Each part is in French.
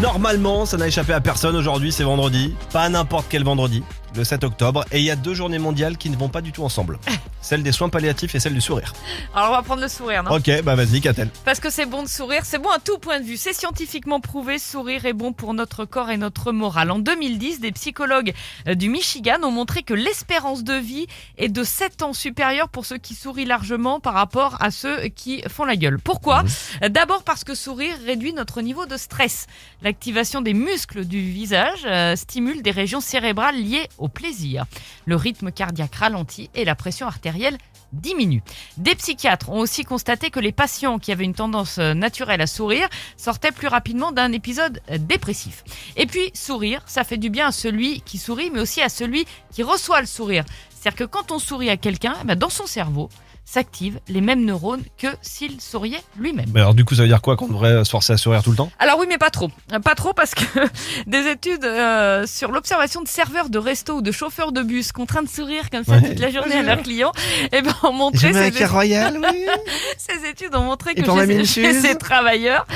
Normalement, ça n'a échappé à personne aujourd'hui, c'est vendredi. Pas n'importe quel vendredi, le 7 octobre. Et il y a deux journées mondiales qui ne vont pas du tout ensemble. Celle des soins palliatifs et celle du sourire. Alors on va prendre le sourire, non? Ok, bah vas-y, qu'a-t-elle Parce que c'est bon de sourire, c'est bon à tout point de vue. C'est scientifiquement prouvé, sourire est bon pour notre corps et notre morale. En 2010, des psychologues euh, du Michigan ont montré que l'espérance de vie est de 7 ans supérieure pour ceux qui sourient largement par rapport à ceux qui font la gueule. Pourquoi? D'abord parce que sourire réduit notre niveau de stress. L'activation des muscles du visage euh, stimule des régions cérébrales liées au plaisir. Le rythme cardiaque ralentit et la pression artérielle diminue. Des psychiatres ont aussi constaté que les patients qui avaient une tendance euh, naturelle à sourire sortaient plus rapidement d'un épisode euh, dépressif. Et puis, sourire, ça fait du bien à celui qui sourit, mais aussi à celui qui reçoit le sourire. C'est-à-dire que quand on sourit à quelqu'un, eh ben, dans son cerveau, s'activent les mêmes neurones que s'il souriait lui-même. Mais alors du coup, ça veut dire quoi Qu'on devrait se forcer à sourire tout le temps? Alors oui, mais pas trop. Pas trop parce que des études euh, sur l'observation de serveurs de resto ou de chauffeurs de bus contraints de sourire comme ça Ouais. toute la journée à leurs clients, eh ben, ont montré ces, royal, oui. ces études ont montré Et que chez, chez ces travailleurs,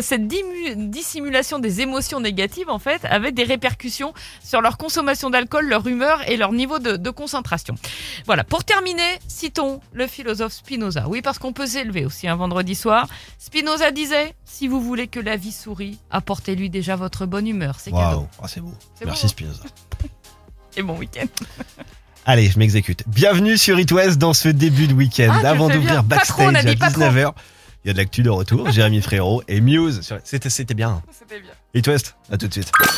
cette dimu- dissimulation des émotions négatives en fait avait des répercussions sur leur consommation d'alcool, leur humeur et leur niveau de, de concentration. Voilà. Pour terminer, citons le philosophe Spinoza. Oui, parce qu'on peut s'élever aussi un vendredi soir. Spinoza disait si vous voulez que la vie sourie, apportez-lui déjà votre bonne humeur. C'est cadeau. Ah, c'est beau. Merci beau. Spinoza. Et bon week-end. Allez, je m'exécute. Bienvenue sur It West dans ce début de week-end. Ah, Avant d'ouvrir backstage à dit pas trop. 19h, il y a de l'actu de retour. Jérémy Frérot et Muse. c'était bien. C'était bien. It West, à tout de suite.